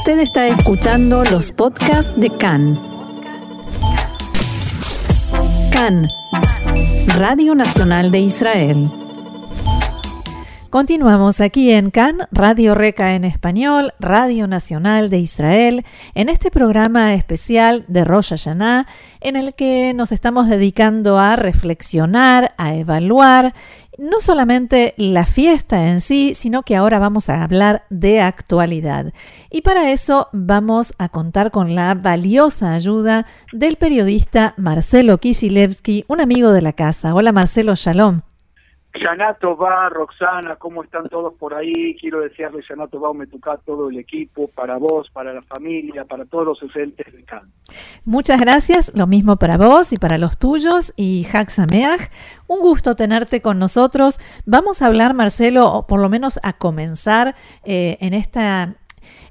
Usted está escuchando los podcasts de CAN. CAN, Radio Nacional de Israel. Continuamos aquí en CAN, Radio Reca en español, Radio Nacional de Israel, en este programa especial de Rosh Hashanah, en el que nos estamos dedicando a reflexionar, a evaluar no solamente la fiesta en sí, sino que ahora vamos a hablar de actualidad. Y para eso vamos a contar con la valiosa ayuda del periodista Marcelo Kisilevsky, un amigo de la casa. Hola Marcelo, shalom. Yanato va, Roxana, ¿cómo están todos por ahí? Quiero desearle Yanato va, Metucá, todo el equipo, para vos, para la familia, para todos los docentes de CAN. Muchas gracias, lo mismo para vos y para los tuyos y Sameach. Un gusto tenerte con nosotros. Vamos a hablar, Marcelo, o por lo menos a comenzar eh, en esta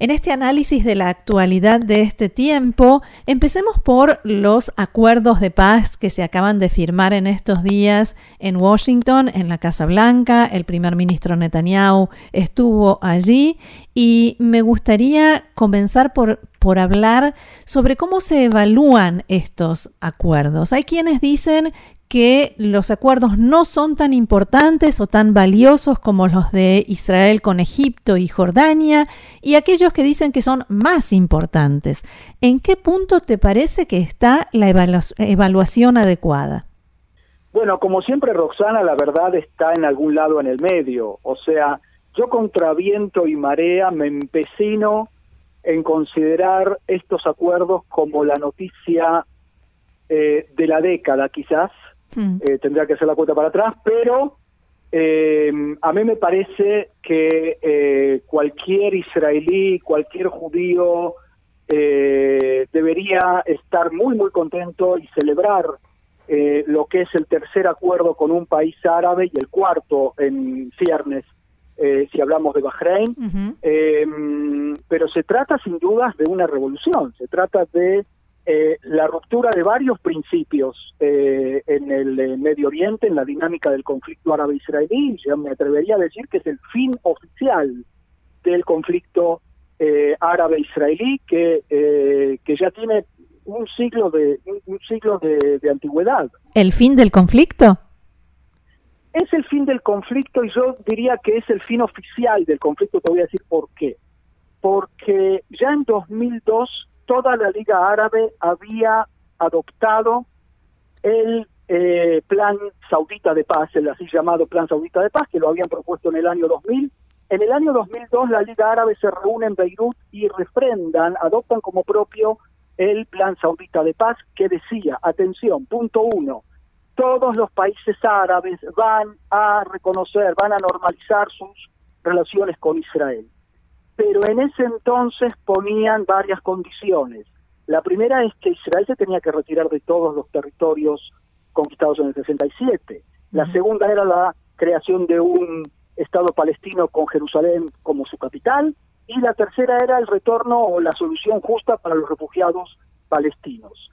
en este análisis de la actualidad de este tiempo, empecemos por los acuerdos de paz que se acaban de firmar en estos días en Washington, en la Casa Blanca. El primer ministro Netanyahu estuvo allí y me gustaría comenzar por, por hablar sobre cómo se evalúan estos acuerdos. Hay quienes dicen que los acuerdos no son tan importantes o tan valiosos como los de Israel con Egipto y Jordania, y aquellos que dicen que son más importantes. ¿En qué punto te parece que está la evaluación adecuada? Bueno, como siempre, Roxana, la verdad está en algún lado en el medio. O sea, yo contra viento y marea me empecino en considerar estos acuerdos como la noticia eh, de la década, quizás, Hmm. Eh, tendría que hacer la cuenta para atrás, pero eh, a mí me parece que eh, cualquier israelí, cualquier judío debería estar muy, muy contento y celebrar lo que es el tercer acuerdo con un país árabe y el cuarto en ciernes. si hablamos de Bahrein, pero se trata sin dudas de una revolución, se trata de eh, la ruptura de varios principios eh, en el eh, Medio Oriente, en la dinámica del conflicto árabe-israelí, yo me atrevería a decir que es el fin oficial del conflicto árabe-israelí que, que ya tiene un siglo de un, siglo de, de antigüedad. ¿El fin del conflicto? Es el fin del conflicto y yo diría que es el fin oficial del conflicto. Te voy a decir por qué. Porque ya en 2002 toda la Liga Árabe había adoptado el eh, Plan Saudita de Paz, el así llamado Plan Saudita de Paz, que lo habían propuesto en el año 2000. En el año 2002 la Liga Árabe se reúne en Beirut y refrendan, adoptan como propio el Plan Saudita de Paz que decía, atención, punto uno, todos los países árabes van a reconocer, van a normalizar sus relaciones con Israel pero en ese entonces ponían varias condiciones. La primera es que Israel se tenía que retirar de todos los territorios conquistados en el 67. La segunda era la creación de un Estado palestino con Jerusalén como su capital. Y la tercera era el retorno o la solución justa para los refugiados palestinos.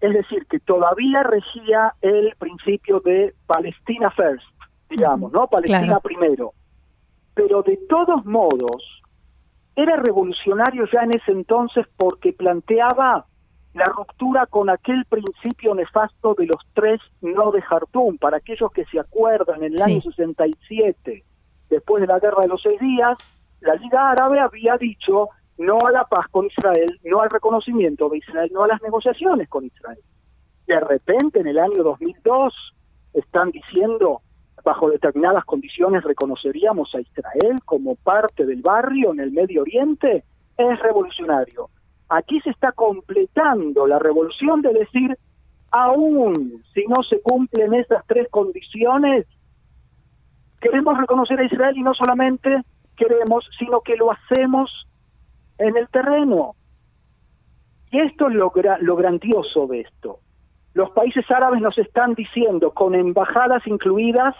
Es decir, que todavía regía el principio de Palestina first, digamos, ¿no? Palestina primero. Pero de todos modos, era revolucionario ya en ese entonces porque planteaba la ruptura con aquel principio nefasto de los tres no de Jartum. Para aquellos que se acuerdan, en el año 67, después de la Guerra de los Seis Días, la Liga Árabe había dicho no a la paz con Israel, no al reconocimiento de Israel, no a las negociaciones con Israel. De repente, en el año 2002, están diciendo bajo determinadas condiciones reconoceríamos a Israel como parte del barrio en el Medio Oriente, es revolucionario. Aquí se está completando la revolución de decir, aún si no se cumplen esas tres condiciones, queremos reconocer a Israel y no solamente queremos, sino que lo hacemos en el terreno. Y esto es lo, lo grandioso de esto. Los países árabes nos están diciendo, con embajadas incluidas,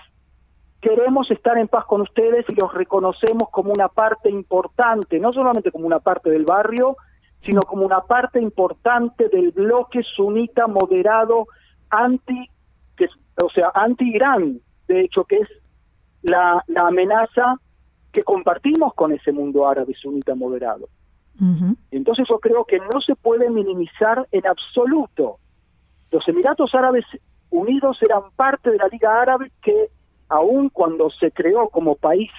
queremos estar en paz con ustedes y los reconocemos como una parte importante, no solamente como una parte del barrio, sino como una parte importante del bloque sunita moderado anti, que, o sea, anti-Irán, de hecho, que es la, la amenaza que compartimos con ese mundo árabe sunita moderado. Entonces yo creo que no se puede minimizar en absoluto. Los Emiratos Árabes Unidos eran parte de la Liga Árabe que aun cuando se creó como país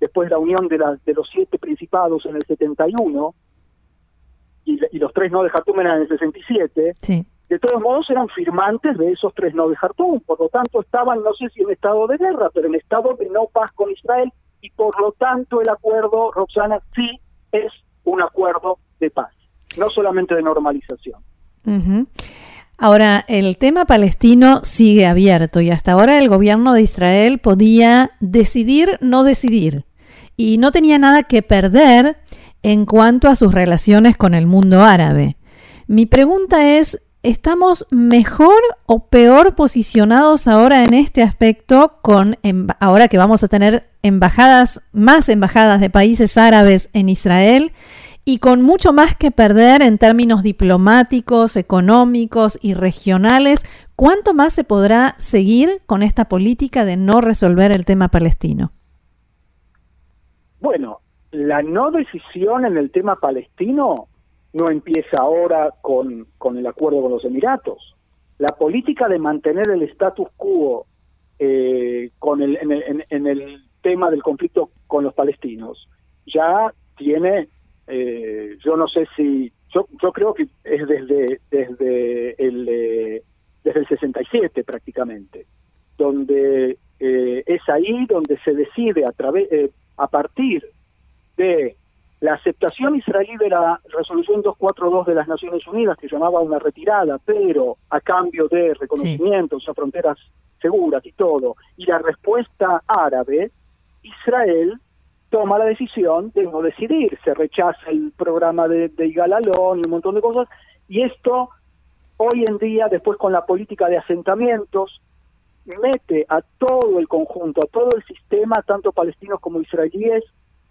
después de la unión de, de los siete principados en el 71 y, y los tres no de Jartum en el 67, sí. de todos modos eran firmantes de esos tres no de Jartum, por lo tanto estaban, no sé si en estado de guerra, pero en estado de no paz con Israel y por lo tanto el acuerdo, Roxana, sí es un acuerdo de paz, no solamente de normalización. Ahora, el tema palestino sigue abierto y hasta ahora el gobierno de Israel podía decidir no decidir y no tenía nada que perder en cuanto a sus relaciones con el mundo árabe. Mi pregunta es, ¿estamos mejor o peor posicionados ahora en este aspecto con ahora que vamos a tener embajadas, más embajadas de países árabes en Israel y con mucho más que perder en términos diplomáticos, económicos y regionales, ¿cuánto más se podrá seguir con esta política de no resolver el tema palestino? Bueno, la no decisión en el tema palestino no empieza ahora con, con el acuerdo con los Emiratos. La política de mantener el status quo eh, con el, en el tema del conflicto con los palestinos ya tiene eh, yo no sé si, yo, yo creo que es desde, desde, el, eh, desde el 67 prácticamente, donde eh, es ahí donde se decide a, través, a partir de la aceptación israelí de la resolución 242 de las Naciones Unidas, que llamaba una retirada, pero a cambio de reconocimientos a fronteras seguras y todo, y la respuesta árabe, Israel toma la decisión de no decidir, se rechaza el programa de, de Igalalón y un montón de cosas, y esto hoy en día, después con la política de asentamientos, mete a todo el conjunto, a todo el sistema, tanto palestinos como israelíes,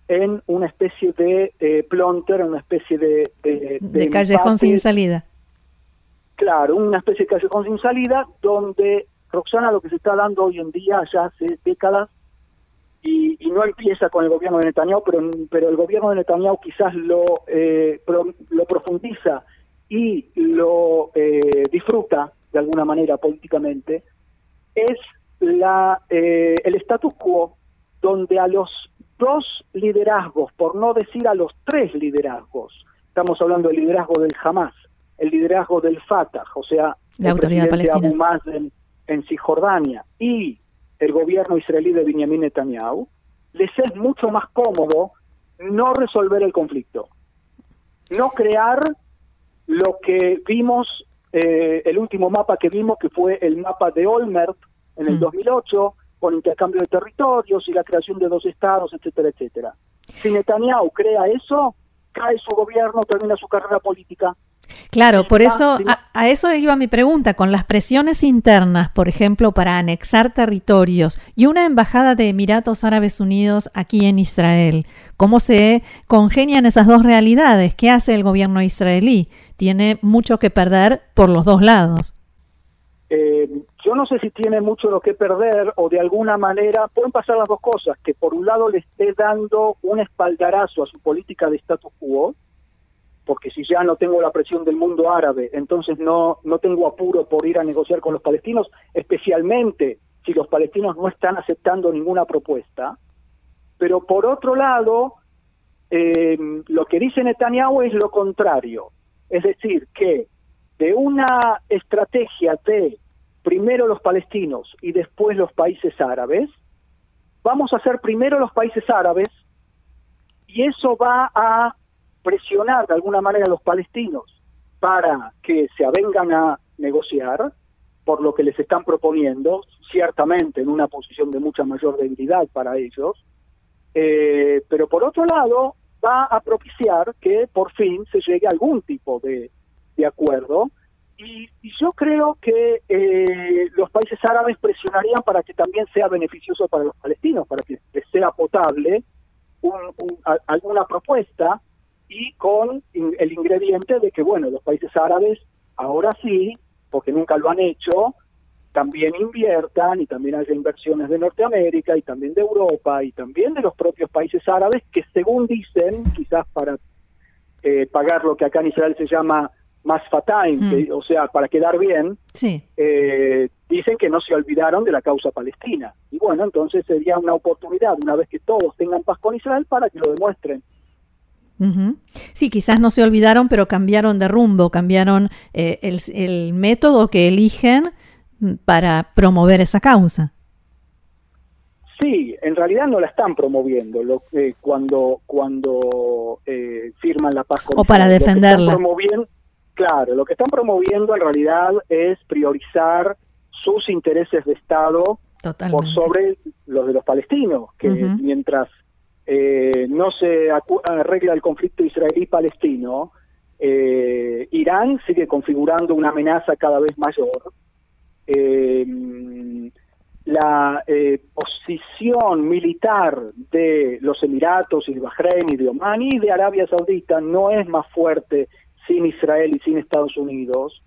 en una especie de eh, plonter, una especie de... De, callejón sin salida. Claro, una especie de callejón sin salida, donde, Roxana, lo que se está dando hoy en día, ya hace décadas, y, no empieza con el gobierno de Netanyahu, pero, pero el gobierno de Netanyahu quizás lo, eh, lo profundiza y lo eh, disfruta de alguna manera políticamente, es la, eh, el status quo donde a los dos liderazgos, por no decir a los tres liderazgos, estamos hablando del liderazgo del Hamas, el liderazgo del Fatah, o sea, la autoridad palestina. Abu en, en Cisjordania y el gobierno israelí de Benjamin Netanyahu, les es mucho más cómodo no resolver el conflicto, no crear lo que vimos, eh, el último mapa que vimos, que fue el mapa de Olmert en el 2008, con intercambio de territorios y la creación de dos estados, etcétera, etcétera. Si Netanyahu crea eso, cae su gobierno, termina su carrera política. Claro, por eso a, eso iba mi pregunta, con las presiones internas, por ejemplo, para anexar territorios y una embajada de Emiratos Árabes Unidos aquí en Israel, ¿cómo se congenian esas dos realidades? ¿Qué hace el gobierno israelí? Tiene mucho que perder por los dos lados. Eh, yo no sé si tiene mucho lo que perder o de alguna manera pueden pasar las dos cosas, que por un lado le esté dando un espaldarazo a su política de status quo, porque si ya no tengo la presión del mundo árabe, entonces no, no tengo apuro por ir a negociar con los palestinos, especialmente si los palestinos no están aceptando ninguna propuesta. Pero por otro lado, eh, lo que dice Netanyahu es lo contrario, es decir, que de una estrategia de primero los palestinos y después los países árabes, vamos a hacer primero los países árabes y eso va a presionar de alguna manera a los palestinos para que se avengan a negociar por lo que les están proponiendo, ciertamente en una posición de mucha mayor debilidad para ellos, eh, pero por otro lado va a propiciar que por fin se llegue a algún tipo de, de acuerdo. Y, yo creo que eh, los países árabes presionarían para que también sea beneficioso para los palestinos, para que sea potable alguna propuesta y con el ingrediente de que, bueno, los países árabes ahora sí, porque nunca lo han hecho, también inviertan y también haya inversiones de Norteamérica y también de Europa y también de los propios países árabes que según dicen, quizás para eh, pagar lo que acá en Israel se llama más fatime, o sea, para quedar bien, sí. eh, dicen que no se olvidaron de la causa palestina. Y bueno, entonces sería una oportunidad, una vez que todos tengan paz con Israel, para que lo demuestren. Sí, quizás no se olvidaron, pero cambiaron de rumbo, cambiaron eh, el, el, método que eligen para promover esa causa. Sí, en realidad no la están promoviendo lo, eh, cuando cuando eh, firman la paz con O para defenderla. Claro, lo que están promoviendo en realidad es priorizar sus intereses de Estado por sobre los de los palestinos, que mientras eh, no se arregla el conflicto israelí-palestino, eh, Irán sigue configurando una amenaza cada vez mayor. Eh, la posición militar de los Emiratos y de Bahrein y de Oman y de Arabia Saudita no es más fuerte sin Israel y sin Estados Unidos,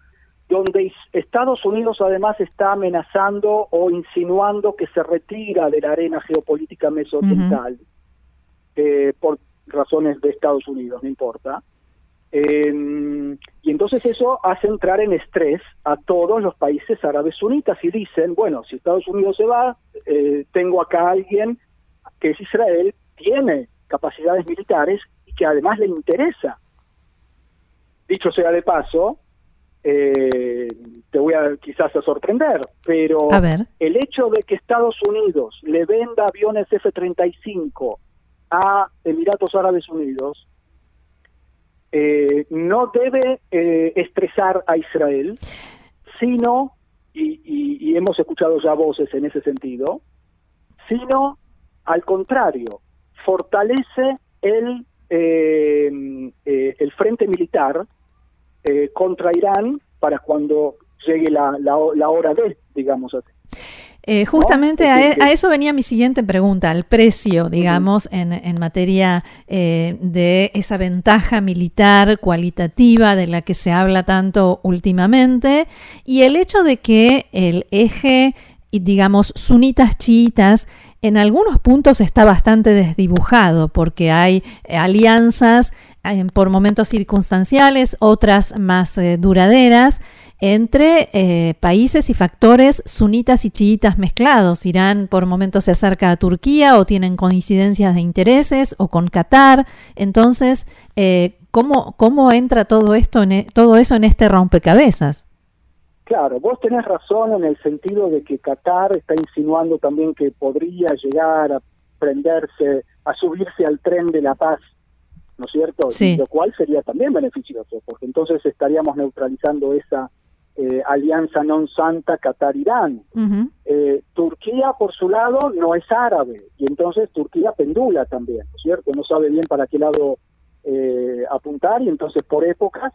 donde Estados Unidos además está amenazando o insinuando que se retira de la arena geopolítica mesooriental eh, por razones de Estados Unidos, no importa. Eh, y entonces eso hace entrar en estrés a todos los países árabes sunitas y dicen, bueno, si Estados Unidos se va, eh, tengo acá a alguien que es Israel, tiene capacidades militares y que además le interesa Dicho sea de paso, eh, te voy a quizás a sorprender, pero el hecho de que Estados Unidos le venda aviones F-35 a Emiratos Árabes Unidos eh, no debe eh, estresar a Israel, sino, y, y, hemos escuchado ya voces en ese sentido, sino al contrario, fortalece el, el frente militar eh, contra Irán para cuando llegue la, la, hora de, digamos así. Eh, justamente a, e, a, eso venía mi siguiente pregunta, al precio, digamos, en, en, materia eh, de esa ventaja militar cualitativa de la que se habla tanto últimamente y el hecho de que el eje, digamos, sunitas chiitas en algunos puntos está bastante desdibujado porque hay alianzas por momentos circunstanciales, otras más eh, duraderas, entre eh, países y factores sunitas y chiitas mezclados. Irán por momentos se acerca a Turquía o tienen coincidencias de intereses o con Qatar. Entonces, eh, ¿cómo, ¿cómo entra todo, esto en, e, todo eso en este rompecabezas? Claro, vos tenés razón en el sentido de que Qatar está insinuando también que podría llegar a prenderse, a subirse al tren de la paz ¿no es cierto? lo cual sería también beneficioso, porque entonces estaríamos neutralizando esa eh, alianza non santa Qatar-Irán. Eh, Turquía, por su lado, no es árabe, y entonces Turquía pendula también, ¿no es cierto? No sabe bien para qué lado eh, apuntar, y entonces por épocas,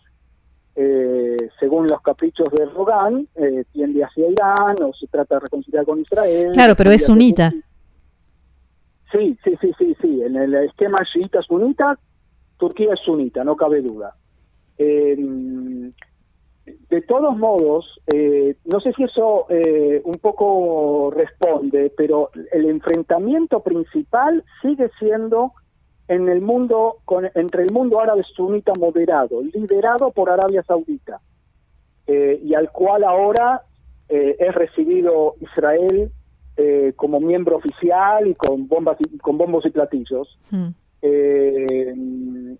según los caprichos de Erdogan, tiende hacia Irán o se trata de reconciliar con Israel. Claro, pero es sunita. Sí, sí, sí, sí, sí. En el esquema chiita sunita Turquía es sunita, no cabe duda. De todos modos, eh, no sé si eso eh, un poco responde, pero el enfrentamiento principal sigue siendo en el mundo entre el mundo árabe sunita moderado, liderado por Arabia Saudita, eh, y al cual ahora es recibido Israel como miembro oficial y con bombas y, con bombos y platillos. Hmm eh,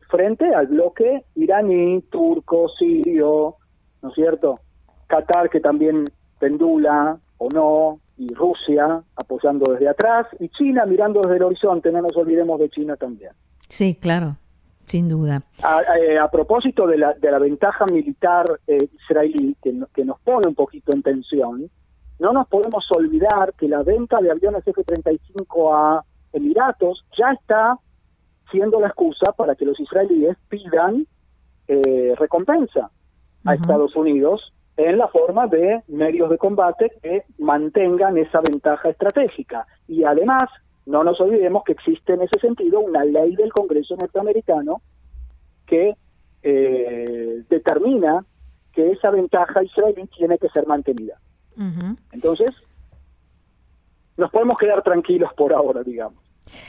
frente al bloque iraní, turco, sirio, ¿no es cierto? Qatar que también pendula o no, y Rusia apoyando desde atrás, y China mirando desde el horizonte, no nos olvidemos de China también. Sí, claro, sin duda. A, eh, propósito de la, de la ventaja militar eh, israelí, que, que nos pone un poquito en tensión, no nos podemos olvidar que la venta de aviones F-35 a Emiratos ya está siendo la excusa para que los israelíes pidan eh, recompensa a Estados Unidos en la forma de medios de combate que mantengan esa ventaja estratégica. Y además, no nos olvidemos que existe en ese sentido una ley del Congreso norteamericano que eh, determina que esa ventaja israelí tiene que ser mantenida. Entonces, nos podemos quedar tranquilos por ahora, digamos.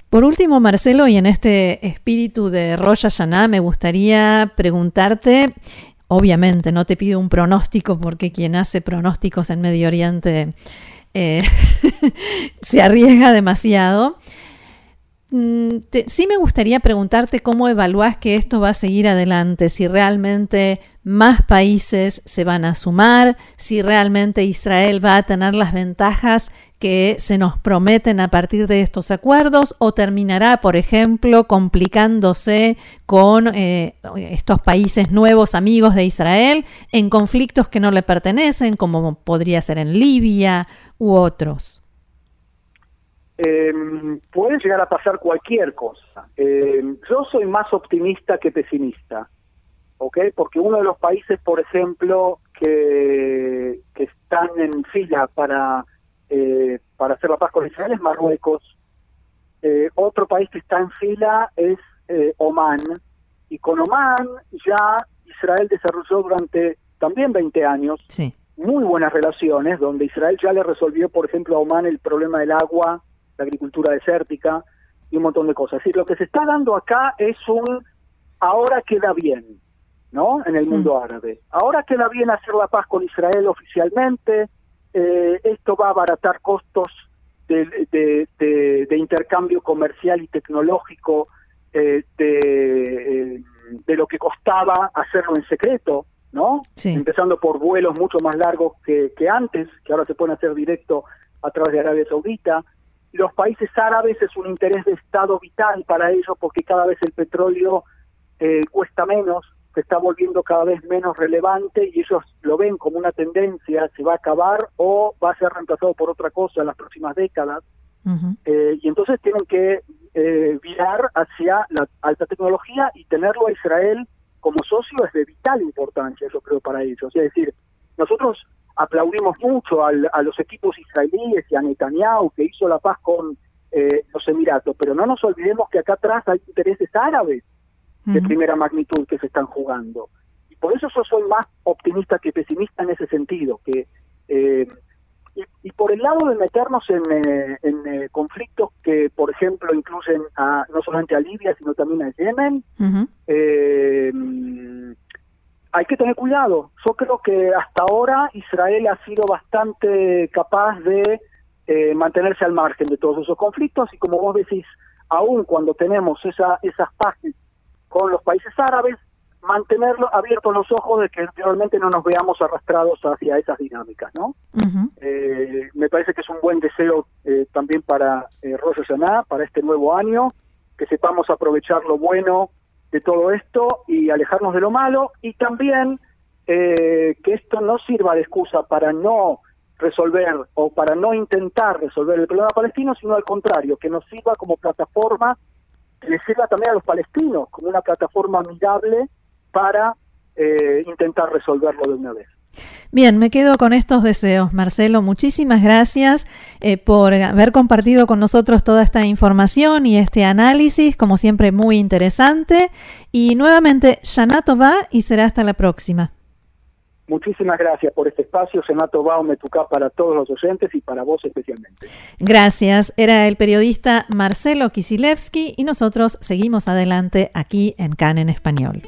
Por último, Marcelo, y en este espíritu de Rosh Hashanah, me gustaría preguntarte, obviamente no te pido un pronóstico porque quien hace pronósticos en Medio Oriente eh, se arriesga demasiado, Mm, sí me gustaría preguntarte cómo evalúas que esto va a seguir adelante, si realmente más países se van a sumar, si realmente Israel va a tener las ventajas que se nos prometen a partir de estos acuerdos o terminará, por ejemplo, complicándose con eh, estos países nuevos amigos de Israel en conflictos que no le pertenecen, como podría ser en Libia u otros eh, puede llegar a pasar cualquier cosa. Eh, yo soy más optimista que pesimista, ¿ok? Porque uno de los países, por ejemplo, que, que están en fila para, eh, para hacer la paz con Israel es Marruecos. Eh, otro país que está en fila es eh, Oman. Y con Oman ya Israel desarrolló durante también 20 años muy buenas relaciones, donde Israel ya le resolvió, por ejemplo, a Oman el problema del agua la agricultura desértica y un montón de cosas. Es decir, lo que se está dando acá es un ahora queda bien, ¿no? En el mundo árabe. Ahora queda bien hacer la paz con Israel oficialmente, eh, esto va a abaratar costos de, de, intercambio comercial y tecnológico eh, de, eh, de lo que costaba hacerlo en secreto, ¿no? Empezando por vuelos mucho más largos que, que antes, que ahora se pueden hacer directo a través de Arabia Saudita los países árabes es un interés de Estado vital para ellos porque cada vez el petróleo eh, cuesta menos, se está volviendo cada vez menos relevante y ellos lo ven como una tendencia, se va a acabar o va a ser reemplazado por otra cosa en las próximas décadas. Eh, y entonces tienen que eh, virar hacia la alta tecnología y tenerlo a Israel como socio es de vital importancia, yo creo, para ellos. Es decir, nosotros aplaudimos mucho a los equipos israelíes y a Netanyahu que hizo la paz con eh, los Emiratos, pero no nos olvidemos que acá atrás hay intereses árabes de primera magnitud que se están jugando. Y por eso yo soy más optimista que pesimista en ese sentido, que eh, y, por el lado de meternos en, eh, en conflictos que, por ejemplo, incluyen a, no solamente a Libia, sino también a Yemen, eh, hay que tener cuidado. Yo creo que hasta ahora Israel ha sido bastante capaz de eh, mantenerse al margen de todos esos conflictos y como vos decís, aún cuando tenemos esa, esas paces con los países árabes, mantenerlo abiertos los ojos de que realmente no nos veamos arrastrados hacia esas dinámicas, ¿no? eh, me parece que es un buen deseo eh, también para eh, Rosh para este nuevo año, que sepamos aprovechar lo bueno de todo esto y alejarnos de lo malo y también eh, que esto no sirva de excusa para no resolver o para no intentar resolver el problema palestino, sino al contrario, que nos sirva como plataforma, que le sirva también a los palestinos como una plataforma amigable para eh, intentar resolverlo de una vez. Bien, me quedo con estos deseos, Marcelo. Muchísimas gracias eh, por haber compartido con nosotros toda esta información y este análisis, como siempre muy interesante. Y nuevamente, Shanato va y será hasta la próxima. Muchísimas gracias por este espacio, Senato Bao Metucá, para todos los oyentes y para vos especialmente. Gracias. Era el periodista Marcelo Kisilevsky y nosotros seguimos adelante aquí en CAN en Español.